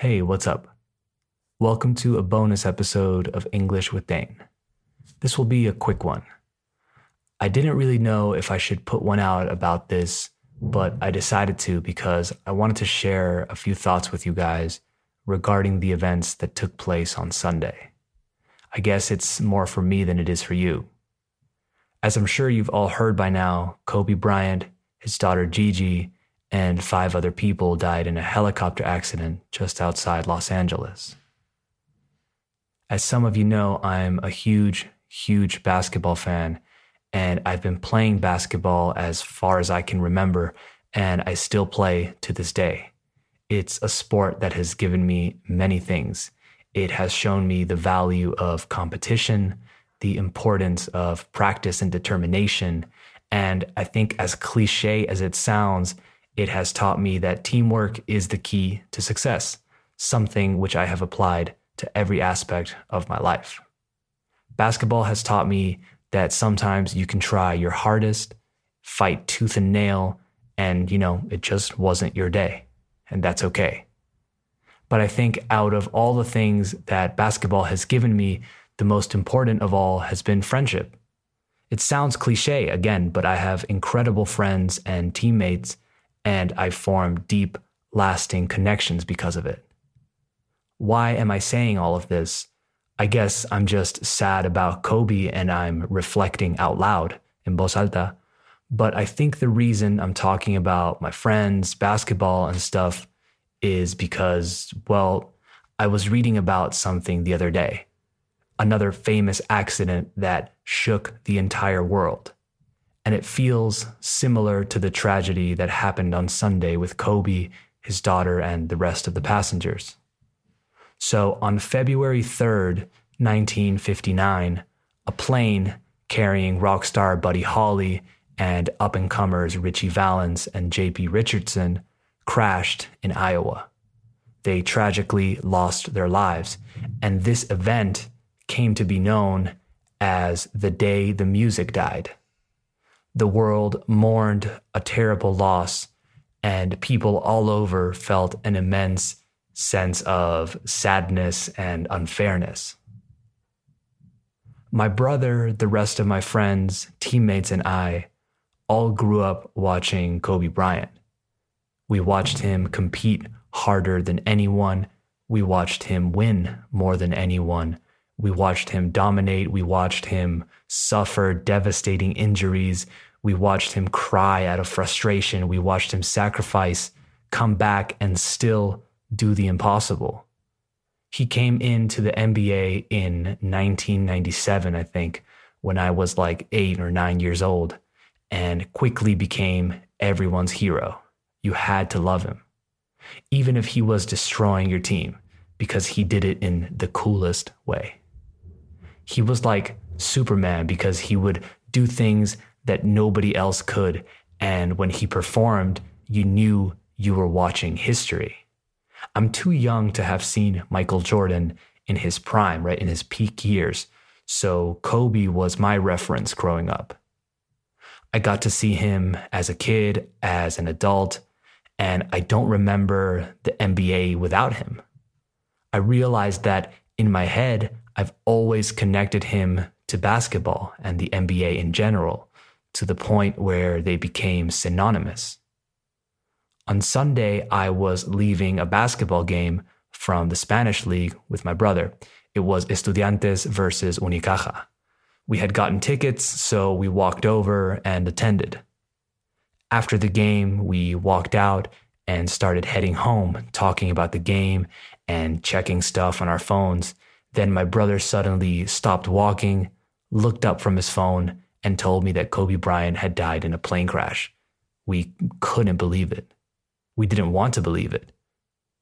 Hey, what's up? Welcome to a bonus episode of English with Dane. This will be a quick one. I didn't really know if I should put one out about this, but I decided to because I wanted to share a few thoughts with you guys regarding the events that took place on Sunday. I guess it's more for me than it is for you. As I'm sure you've all heard by now, Kobe Bryant, his daughter Gigi, and five other people died in a helicopter accident just outside Los Angeles. As some of you know, I'm a huge, huge basketball fan, and I've been playing basketball as far as I can remember, and I still play to this day. It's a sport that has given me many things. It has shown me the value of competition, the importance of practice and determination. And I think, as cliche as it sounds, it has taught me that teamwork is the key to success, something which I have applied to every aspect of my life. Basketball has taught me that sometimes you can try your hardest, fight tooth and nail, and you know, it just wasn't your day. And that's okay. But I think out of all the things that basketball has given me, the most important of all has been friendship. It sounds cliche again, but I have incredible friends and teammates and I formed deep, lasting connections because of it. Why am I saying all of this? I guess I'm just sad about Kobe and I'm reflecting out loud in voz alta. But I think the reason I'm talking about my friends, basketball, and stuff is because, well, I was reading about something the other day. Another famous accident that shook the entire world and it feels similar to the tragedy that happened on Sunday with Kobe, his daughter, and the rest of the passengers. So on February 3rd, 1959, a plane carrying rock star Buddy Holly and up and comers Ritchie Valens and JP Richardson crashed in Iowa. They tragically lost their lives, and this event came to be known as the day the music died the world mourned a terrible loss, and people all over felt an immense sense of sadness and unfairness. My brother, the rest of my friends, teammates, and I all grew up watching Kobe Bryant. We watched him compete harder than anyone. We watched him win more than anyone. We watched him dominate. We watched him suffer devastating injuries. We watched him cry out of frustration. We watched him sacrifice, come back, and still do the impossible. He came into the NBA in 1997, I think, when I was like eight or nine years old, and quickly became everyone's hero. You had to love him, even if he was destroying your team, because he did it in the coolest way. He was like Superman because he would do things that nobody else could. And when he performed, you knew you were watching history. I'm too young to have seen Michael Jordan in his prime, right? In his peak years. So Kobe was my reference growing up. I got to see him as a kid, as an adult, and I don't remember the NBA without him. I realized that in my head, I've always connected him to basketball and the NBA in general to the point where they became synonymous. On Sunday, I was leaving a basketball game from the Spanish league with my brother. It was Estudiantes versus Unicaja. We had gotten tickets, so we walked over and attended. After the game, we walked out and started heading home, talking about the game and checking stuff on our phones. Then my brother suddenly stopped walking, looked up from his phone, and told me that Kobe Bryant had died in a plane crash. We couldn't believe it. We didn't want to believe it.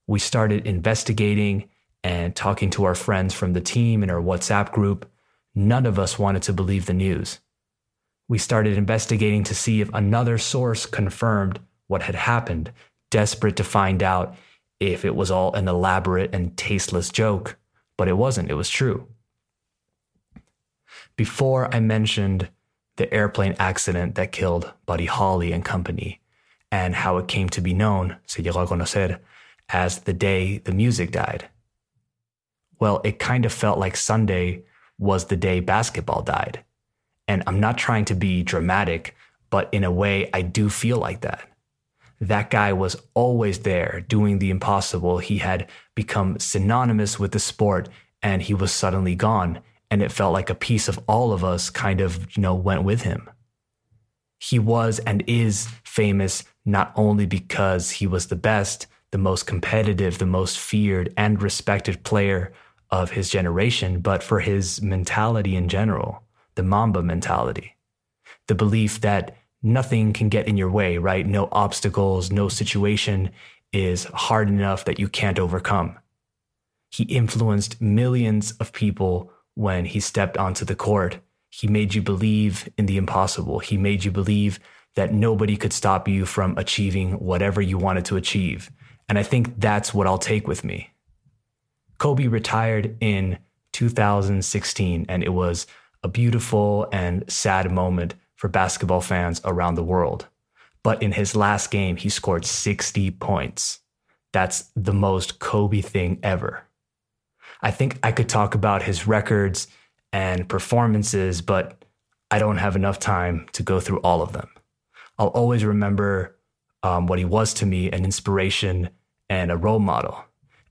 We started investigating and talking to our friends from the team in our WhatsApp group. None of us wanted to believe the news. We started investigating to see if another source confirmed what had happened, desperate to find out if it was all an elaborate and tasteless joke. But it wasn't, it was true. Before I mentioned the airplane accident that killed Buddy Holly and company, and how it came to be known, se llegó a conocer, as the day the music died. Well, it kind of felt like Sunday was the day basketball died. And I'm not trying to be dramatic, but in a way, I do feel like that. That guy was always there doing the impossible. He had become synonymous with the sport and he was suddenly gone. And it felt like a piece of all of us kind of, you know, went with him. He was and is famous not only because he was the best, the most competitive, the most feared and respected player of his generation, but for his mentality in general, the Mamba mentality, the belief that nothing can get in your way, right? No obstacles, no situation is hard enough that you can't overcome. He influenced millions of people when he stepped onto the court. He made you believe in the impossible. He made you believe that nobody could stop you from achieving whatever you wanted to achieve. And I think that's what I'll take with me. Kobe retired in 2016, and it was a beautiful and sad moment for basketball fans around the world. But in his last game, he scored 60 points. That's the most Kobe thing ever. I think I could talk about his records and performances, but I don't have enough time to go through all of them. I'll always remember um, what he was to me an inspiration and a role model.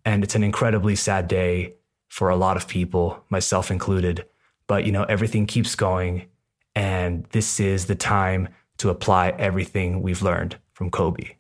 And it's an incredibly sad day for a lot of people, myself included. But, you know, everything keeps going. And this is the time to apply everything we've learned from Kobe.